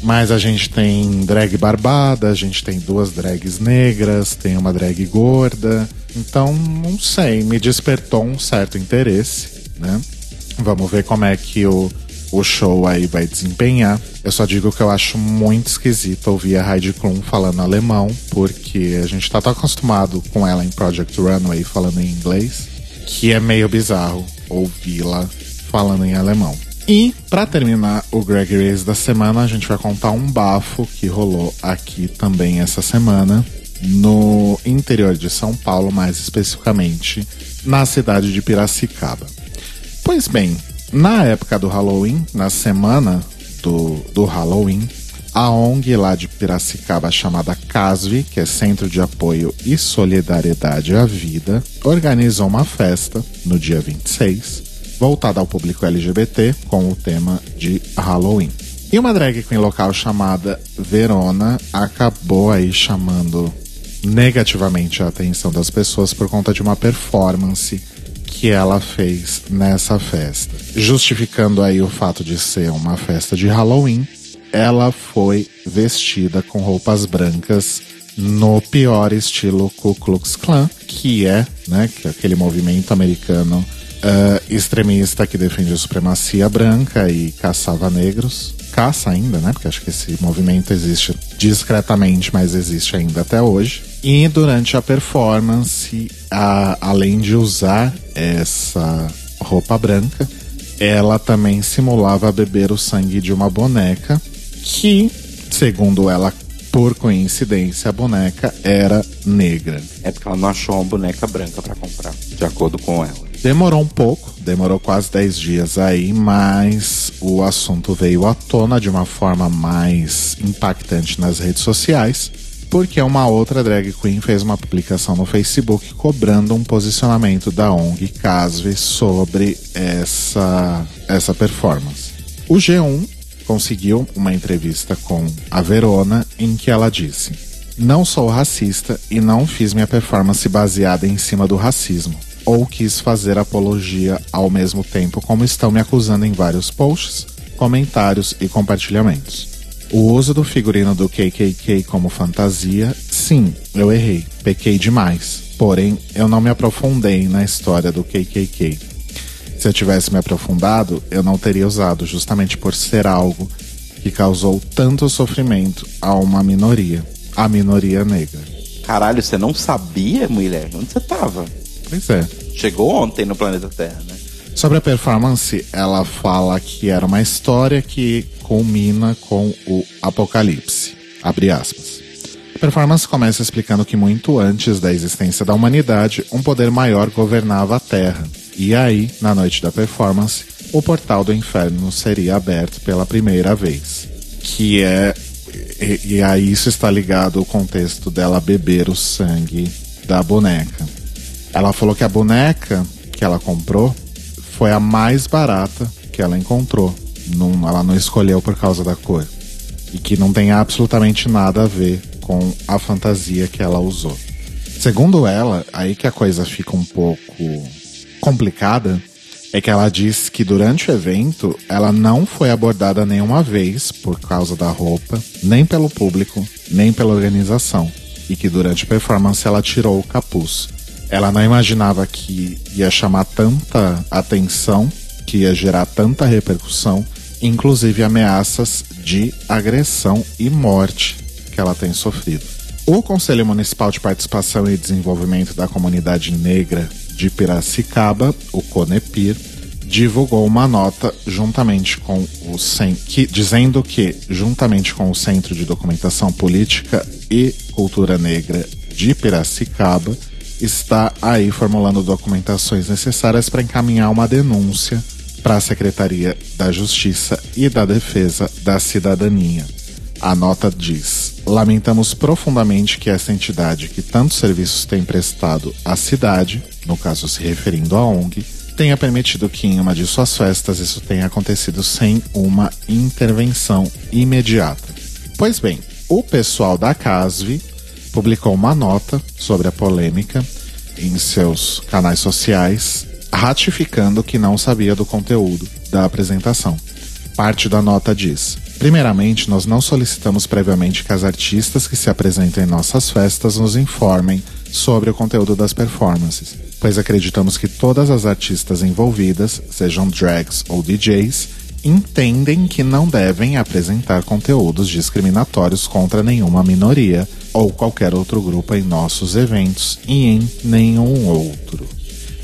Mas a gente tem drag barbada, a gente tem duas drags negras, tem uma drag gorda. Então, não sei, me despertou um certo interesse, né? Vamos ver como é que o, o show aí vai desempenhar. Eu só digo que eu acho muito esquisito ouvir a Heidi Klum falando alemão, porque a gente tá tão acostumado com ela em Project Runway falando em inglês, que é meio bizarro ouvi-la falando em alemão. E, para terminar o Greg Race da semana, a gente vai contar um bafo que rolou aqui também essa semana, no interior de São Paulo, mais especificamente na cidade de Piracicaba. Pois bem, na época do Halloween, na semana do, do Halloween, a ONG lá de Piracicaba chamada CASVI, que é Centro de Apoio e Solidariedade à Vida, organizou uma festa no dia 26, voltada ao público LGBT com o tema de Halloween. E uma drag queen local chamada Verona acabou aí chamando negativamente a atenção das pessoas por conta de uma performance que ela fez nessa festa. Justificando aí o fato de ser uma festa de Halloween, ela foi vestida com roupas brancas no pior estilo Ku Klux Klan, que é, né, que é aquele movimento americano uh, extremista que defende a supremacia branca e caçava negros. Caça ainda, né? Porque acho que esse movimento existe discretamente, mas existe ainda até hoje. E durante a performance, a, além de usar essa roupa branca, ela também simulava beber o sangue de uma boneca que, segundo ela, por coincidência, a boneca era negra. É porque ela não achou uma boneca branca para comprar, de acordo com ela. Demorou um pouco, demorou quase 10 dias aí, mas o assunto veio à tona de uma forma mais impactante nas redes sociais porque uma outra drag queen fez uma publicação no Facebook cobrando um posicionamento da ONG Casve sobre essa, essa performance. O G1 conseguiu uma entrevista com a Verona em que ela disse: Não sou racista e não fiz minha performance baseada em cima do racismo, ou quis fazer apologia ao mesmo tempo como estão me acusando em vários posts, comentários e compartilhamentos. O uso do figurino do KKK como fantasia, sim, eu errei, pequei demais. Porém, eu não me aprofundei na história do KKK. Se eu tivesse me aprofundado, eu não teria usado, justamente por ser algo que causou tanto sofrimento a uma minoria, a minoria negra. Caralho, você não sabia, mulher? Onde você tava? Pois é. Chegou ontem no planeta Terra, né? Sobre a performance, ela fala que era uma história que culmina com o apocalipse. Abre aspas. A performance começa explicando que muito antes da existência da humanidade, um poder maior governava a Terra. E aí, na noite da performance, o portal do inferno seria aberto pela primeira vez. Que é. E, e aí isso está ligado ao contexto dela beber o sangue da boneca. Ela falou que a boneca que ela comprou foi a mais barata que ela encontrou. Não, ela não escolheu por causa da cor. E que não tem absolutamente nada a ver com a fantasia que ela usou. Segundo ela, aí que a coisa fica um pouco complicada, é que ela diz que durante o evento ela não foi abordada nenhuma vez por causa da roupa, nem pelo público, nem pela organização. E que durante a performance ela tirou o capuz. Ela não imaginava que ia chamar tanta atenção, que ia gerar tanta repercussão, inclusive ameaças de agressão e morte que ela tem sofrido. O Conselho Municipal de Participação e Desenvolvimento da Comunidade Negra de Piracicaba, o CONEPIR, divulgou uma nota juntamente com o CEN, que, dizendo que, juntamente com o Centro de Documentação Política e Cultura Negra de Piracicaba, está aí formulando documentações necessárias para encaminhar uma denúncia para a Secretaria da Justiça e da Defesa da Cidadania. A nota diz: Lamentamos profundamente que essa entidade, que tantos serviços tem prestado à cidade, no caso se referindo à ONG, tenha permitido que em uma de suas festas isso tenha acontecido sem uma intervenção imediata. Pois bem, o pessoal da CASV publicou uma nota sobre a polêmica em seus canais sociais, ratificando que não sabia do conteúdo da apresentação. Parte da nota diz: Primeiramente, nós não solicitamos previamente que as artistas que se apresentem em nossas festas nos informem sobre o conteúdo das performances, pois acreditamos que todas as artistas envolvidas, sejam drags ou DJs, entendem que não devem apresentar conteúdos discriminatórios contra nenhuma minoria ou qualquer outro grupo em nossos eventos e em nenhum outro.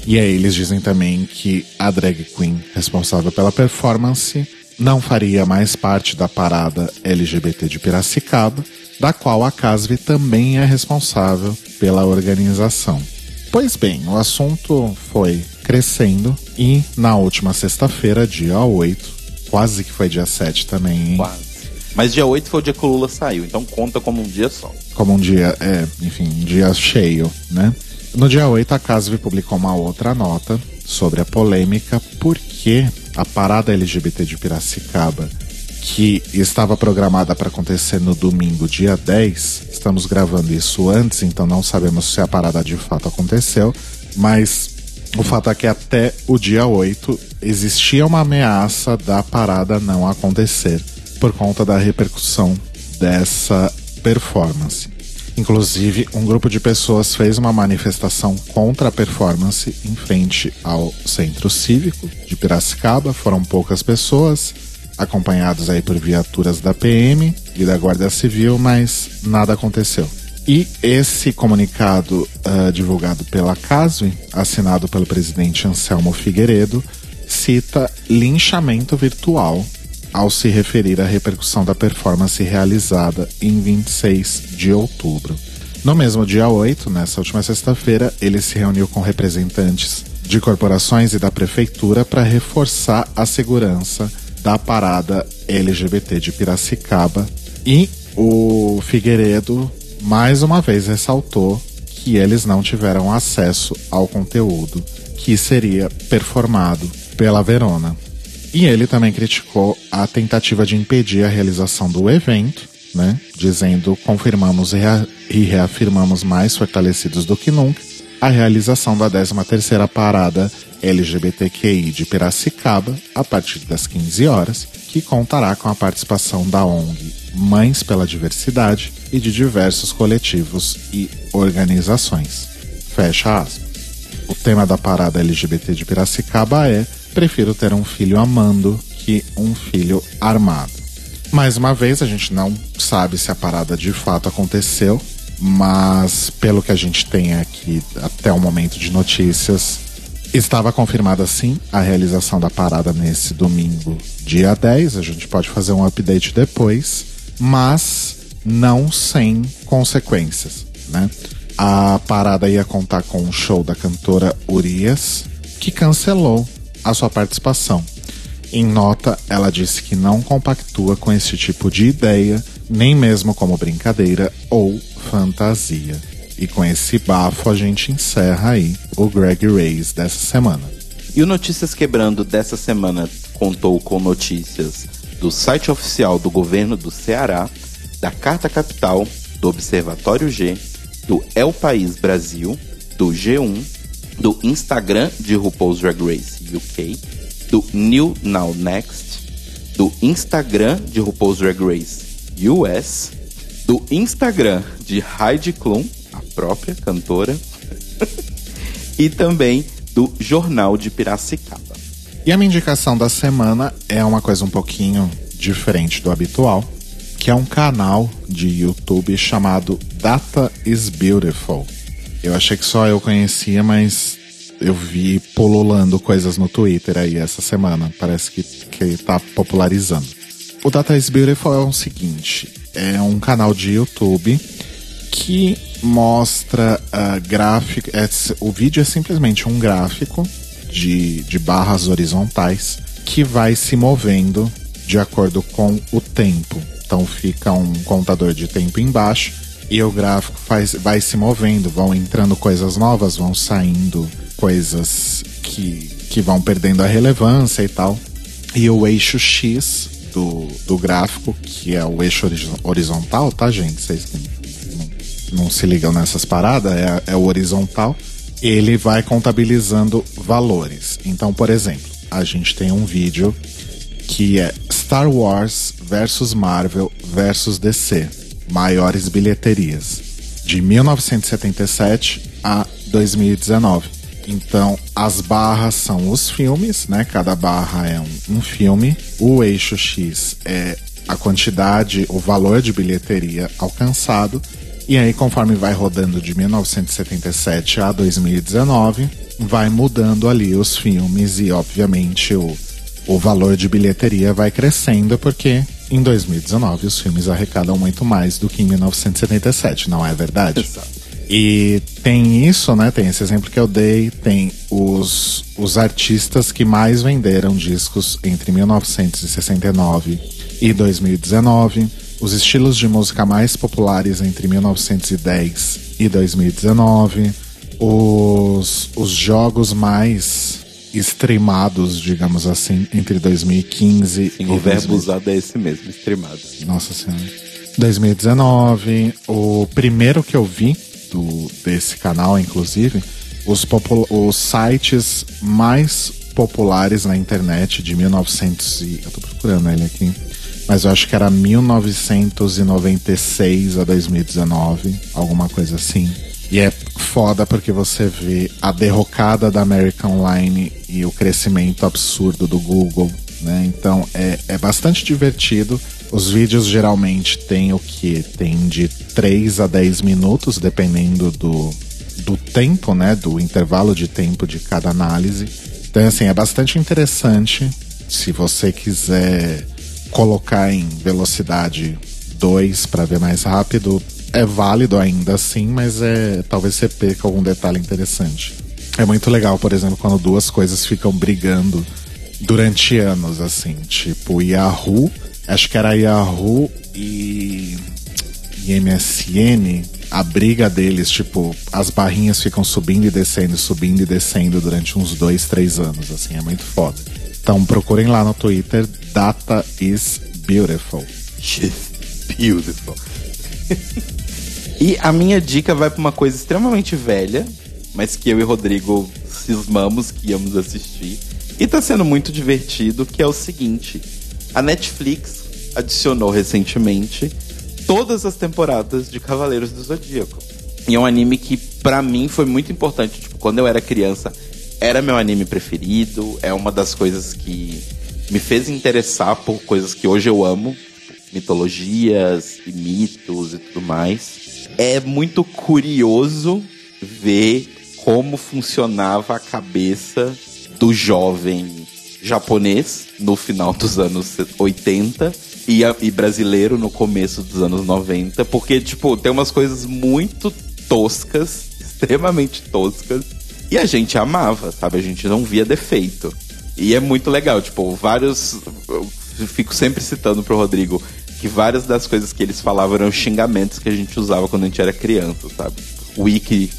E aí eles dizem também que a drag queen responsável pela performance não faria mais parte da parada LGBT de Piracicaba, da qual a Casve também é responsável pela organização. Pois bem, o assunto foi crescendo e na última sexta-feira, dia 8, quase que foi dia 7 também, hein? Quase. Mas dia 8 foi o dia que o Lula saiu, então conta como um dia só. Como um dia, é, enfim, um dia cheio, né? No dia 8, a Casve publicou uma outra nota sobre a polêmica porque a parada LGBT de Piracicaba, que estava programada para acontecer no domingo, dia 10, estamos gravando isso antes, então não sabemos se a parada de fato aconteceu, mas o fato é que até o dia 8 existia uma ameaça da parada não acontecer por conta da repercussão dessa performance. Inclusive, um grupo de pessoas fez uma manifestação contra a performance em frente ao Centro Cívico de Piracicaba. Foram poucas pessoas, acompanhados aí por viaturas da PM e da Guarda Civil, mas nada aconteceu. E esse comunicado uh, divulgado pela CASUE, assinado pelo presidente Anselmo Figueiredo, cita linchamento virtual ao se referir à repercussão da performance realizada em 26 de outubro. No mesmo dia 8, nessa última sexta-feira, ele se reuniu com representantes de corporações e da prefeitura para reforçar a segurança da parada LGBT de Piracicaba e o Figueiredo mais uma vez ressaltou que eles não tiveram acesso ao conteúdo que seria performado pela Verona. E ele também criticou a tentativa de impedir a realização do evento, né? Dizendo, confirmamos e reafirmamos mais fortalecidos do que nunca a realização da 13ª parada LGBTQI de Piracicaba a partir das 15 horas, que contará com a participação da ONG Mães pela Diversidade e de diversos coletivos e organizações. Fecha aspas. O tema da parada LGBT de Piracicaba é prefiro ter um filho amando que um filho armado. Mais uma vez, a gente não sabe se a parada de fato aconteceu, mas pelo que a gente tem aqui até o momento de notícias, estava confirmada sim a realização da parada nesse domingo, dia 10. A gente pode fazer um update depois, mas não sem consequências, né? A parada ia contar com um show da cantora Urias, que cancelou a sua participação. Em nota, ela disse que não compactua com esse tipo de ideia, nem mesmo como brincadeira ou fantasia. E com esse bafo a gente encerra aí o Greg Reis dessa semana. E o Notícias Quebrando dessa semana contou com notícias do site oficial do governo do Ceará, da Carta Capital, do Observatório G, do El País Brasil, do G1, do Instagram de RuPaul's Drag Race UK, do New Now Next, do Instagram de RuPaul's Drag Race US, do Instagram de Heidi Klum, a própria cantora, e também do Jornal de Piracicaba. E a minha indicação da semana é uma coisa um pouquinho diferente do habitual, que é um canal de YouTube chamado Data is Beautiful. Eu achei que só eu conhecia, mas eu vi polulando coisas no Twitter aí essa semana. Parece que, que tá popularizando. O Data is Beautiful é o seguinte: é um canal de YouTube que mostra uh, gráfico. É, o vídeo é simplesmente um gráfico de, de barras horizontais que vai se movendo de acordo com o tempo. Então fica um contador de tempo embaixo e o gráfico faz, vai se movendo, vão entrando coisas novas, vão saindo coisas que, que vão perdendo a relevância e tal. E o eixo X do, do gráfico, que é o eixo horizontal, tá, gente? Vocês não, não se ligam nessas paradas, é, é o horizontal. ele vai contabilizando valores. Então, por exemplo, a gente tem um vídeo que é Star Wars versus Marvel versus DC, maiores bilheterias, de 1977 a 2019. Então, as barras são os filmes, né? Cada barra é um, um filme. O eixo X é a quantidade, o valor de bilheteria alcançado. E aí, conforme vai rodando de 1977 a 2019, vai mudando ali os filmes e, obviamente, o, o valor de bilheteria vai crescendo, porque em 2019 os filmes arrecadam muito mais do que em 1977, não é verdade? Exato. E tem isso, né? Tem esse exemplo que eu dei, tem os, os artistas que mais venderam discos entre 1969 e 2019 os estilos de música mais populares entre 1910 e 2019, os, os jogos mais streamados, digamos assim, entre 2015 Sim, e o verbo usado é esse mesmo, streamado. Nossa Senhora. 2019, o primeiro que eu vi do, desse canal, inclusive, os, os sites mais populares na internet de 1900 e... Eu tô procurando ele aqui mas eu acho que era 1996 a 2019, alguma coisa assim. E é foda porque você vê a derrocada da American Online e o crescimento absurdo do Google, né? Então é, é bastante divertido. Os vídeos geralmente têm o que? Tem de 3 a 10 minutos, dependendo do, do tempo, né? Do intervalo de tempo de cada análise. Então, assim, é bastante interessante. Se você quiser colocar em velocidade 2 para ver mais rápido é válido ainda assim, mas é talvez você perca algum detalhe interessante. É muito legal, por exemplo, quando duas coisas ficam brigando durante anos, assim, tipo Yahoo, acho que era Yahoo e, e MSN, a briga deles, tipo, as barrinhas ficam subindo e descendo, subindo e descendo durante uns dois, três anos, assim, é muito foda. Então procurem lá no Twitter, Data is Beautiful. She's beautiful. e a minha dica vai para uma coisa extremamente velha, mas que eu e Rodrigo cismamos que íamos assistir. E tá sendo muito divertido, que é o seguinte. A Netflix adicionou recentemente todas as temporadas de Cavaleiros do Zodíaco. E é um anime que, para mim, foi muito importante. Tipo, quando eu era criança, era meu anime preferido, é uma das coisas que me fez interessar por coisas que hoje eu amo, mitologias e mitos e tudo mais. É muito curioso ver como funcionava a cabeça do jovem japonês no final dos anos 80 e, e brasileiro no começo dos anos 90, porque, tipo, tem umas coisas muito toscas, extremamente toscas, e a gente amava, sabe? A gente não via defeito. E é muito legal, tipo, vários. Eu fico sempre citando pro Rodrigo que várias das coisas que eles falavam eram xingamentos que a gente usava quando a gente era criança, sabe? Wiki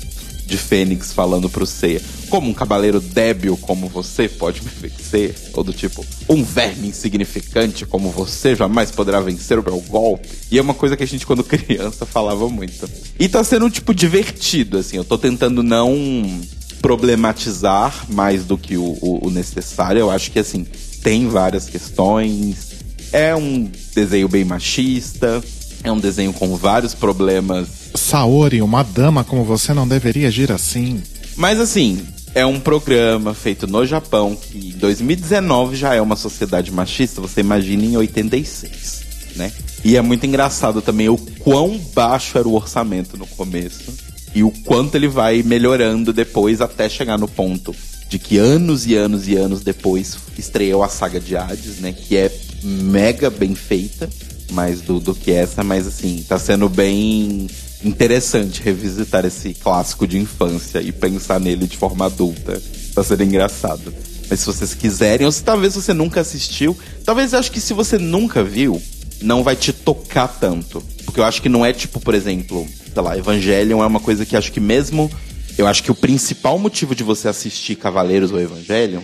de Fênix falando pro Seiya. Como um cavaleiro débil como você pode me vencer? Ou do tipo, um verme insignificante como você jamais poderá vencer o meu golpe. E é uma coisa que a gente, quando criança, falava muito. E tá sendo, tipo, divertido, assim. Eu tô tentando não problematizar mais do que o, o, o necessário. Eu acho que, assim, tem várias questões. É um desenho bem machista. É um desenho com vários problemas. Saori, uma dama como você não deveria agir assim. Mas assim, é um programa feito no Japão que em 2019 já é uma sociedade machista, você imagina em 86, né? E é muito engraçado também o quão baixo era o orçamento no começo e o quanto ele vai melhorando depois até chegar no ponto de que anos e anos e anos depois estreou a saga de Hades, né? Que é mega bem feita, mais do, do que essa, mas assim, tá sendo bem interessante revisitar esse clássico de infância e pensar nele de forma adulta. Tá sendo engraçado. Mas se vocês quiserem, ou se talvez você nunca assistiu, talvez eu acho que se você nunca viu, não vai te tocar tanto. Porque eu acho que não é tipo, por exemplo, sei lá, Evangelion é uma coisa que acho que mesmo. Eu acho que o principal motivo de você assistir Cavaleiros ou Evangelion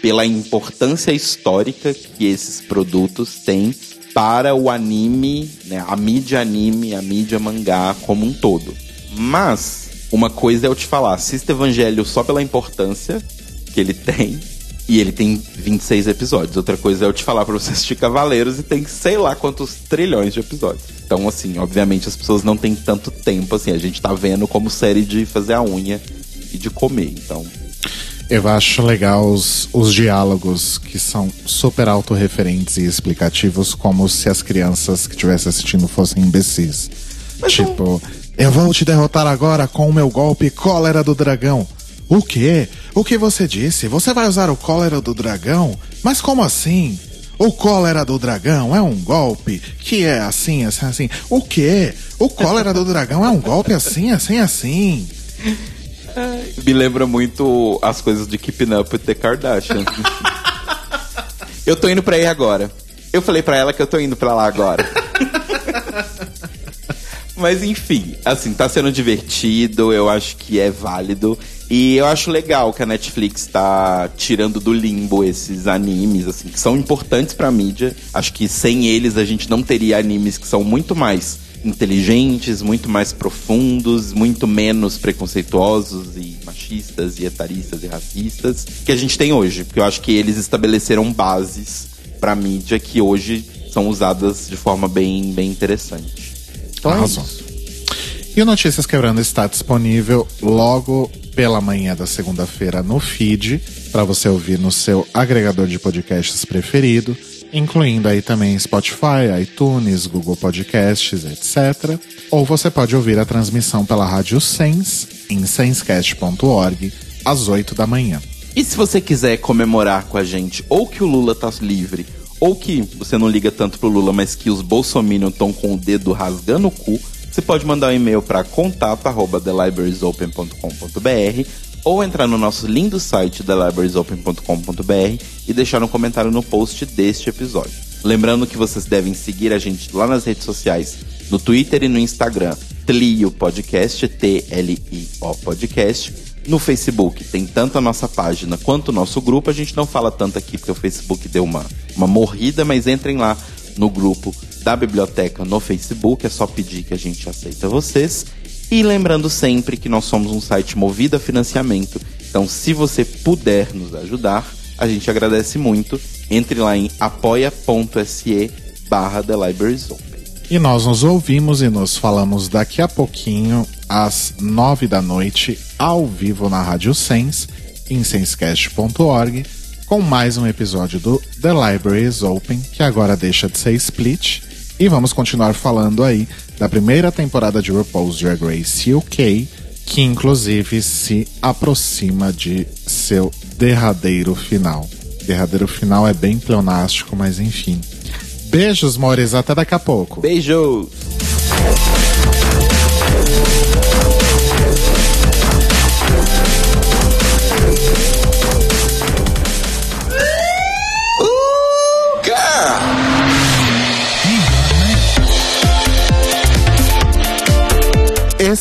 pela importância histórica que esses produtos têm para o anime, né, a mídia anime, a mídia mangá como um todo. Mas uma coisa é eu te falar, assista Evangelho só pela importância que ele tem. E ele tem 26 episódios. Outra coisa é eu te falar pra você assistir Cavaleiros e tem sei lá quantos trilhões de episódios. Então, assim, obviamente as pessoas não têm tanto tempo, assim. A gente tá vendo como série de fazer a unha e de comer. Então, Eu acho legal os, os diálogos que são super autorreferentes e explicativos, como se as crianças que estivessem assistindo fossem imbecis. tipo, eu vou te derrotar agora com o meu golpe cólera do dragão. O quê? O que você disse? Você vai usar o cólera do dragão? Mas como assim? O cólera do dragão é um golpe que é assim, assim, assim. O quê? O cólera do dragão é um golpe assim, assim, assim. Me lembra muito as coisas de Keeping Up with the Kardashians. eu tô indo pra aí agora. Eu falei pra ela que eu tô indo pra lá agora. Mas enfim, assim, tá sendo divertido, eu acho que é válido. E eu acho legal que a Netflix tá tirando do limbo esses animes, assim, que são importantes pra mídia. Acho que sem eles a gente não teria animes que são muito mais inteligentes, muito mais profundos, muito menos preconceituosos e machistas e etaristas e racistas que a gente tem hoje. Porque eu acho que eles estabeleceram bases pra mídia que hoje são usadas de forma bem, bem interessante. Então é isso. E o Notícias Quebrando está disponível logo pela manhã da segunda-feira no feed, para você ouvir no seu agregador de podcasts preferido, incluindo aí também Spotify, iTunes, Google Podcasts, etc. Ou você pode ouvir a transmissão pela Rádio Sens, em senscast.org, às 8 da manhã. E se você quiser comemorar com a gente, ou que o Lula tá livre, ou que você não liga tanto pro Lula, mas que os bolsominions estão com o dedo rasgando o cu, você pode mandar um e-mail para contato@thelibrariesopen.com.br ou entrar no nosso lindo site thelibrariesopen.com.br e deixar um comentário no post deste episódio. Lembrando que vocês devem seguir a gente lá nas redes sociais, no Twitter e no Instagram, Tlio Podcast, T-L-I-O Podcast. No Facebook tem tanto a nossa página quanto o nosso grupo. A gente não fala tanto aqui porque o Facebook deu uma, uma morrida, mas entrem lá no grupo da biblioteca no Facebook. É só pedir que a gente aceita vocês. E lembrando sempre que nós somos um site movido a financiamento. Então, se você puder nos ajudar, a gente agradece muito. Entre lá em apoia.se barra The Libraries Open. E nós nos ouvimos e nos falamos daqui a pouquinho, às nove da noite, ao vivo na Rádio Sens, em senscast.org, com mais um episódio do The Library is Open, que agora deixa de ser split. E vamos continuar falando aí da primeira temporada de RuPaul's Drag Race UK, que inclusive se aproxima de seu derradeiro final. Derradeiro final é bem pleonástico, mas enfim. Beijos, Mores, até daqui a pouco. Beijos!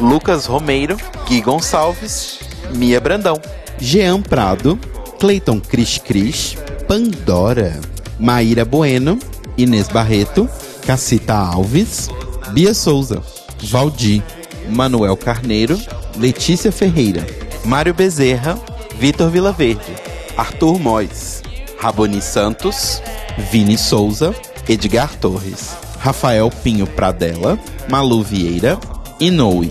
Lucas Romeiro, Gui Gonçalves, Mia Brandão, Jean Prado, Cleiton Cris Cris, Pandora, Maíra Bueno, Inês Barreto, Cacita Alves, Bia Souza, Valdir, Manuel Carneiro, Letícia Ferreira, Mário Bezerra, Vitor Vilaverde, Arthur Mois, Raboni Santos, Vini Souza, Edgar Torres, Rafael Pinho Pradella, Malu Vieira, Inoue,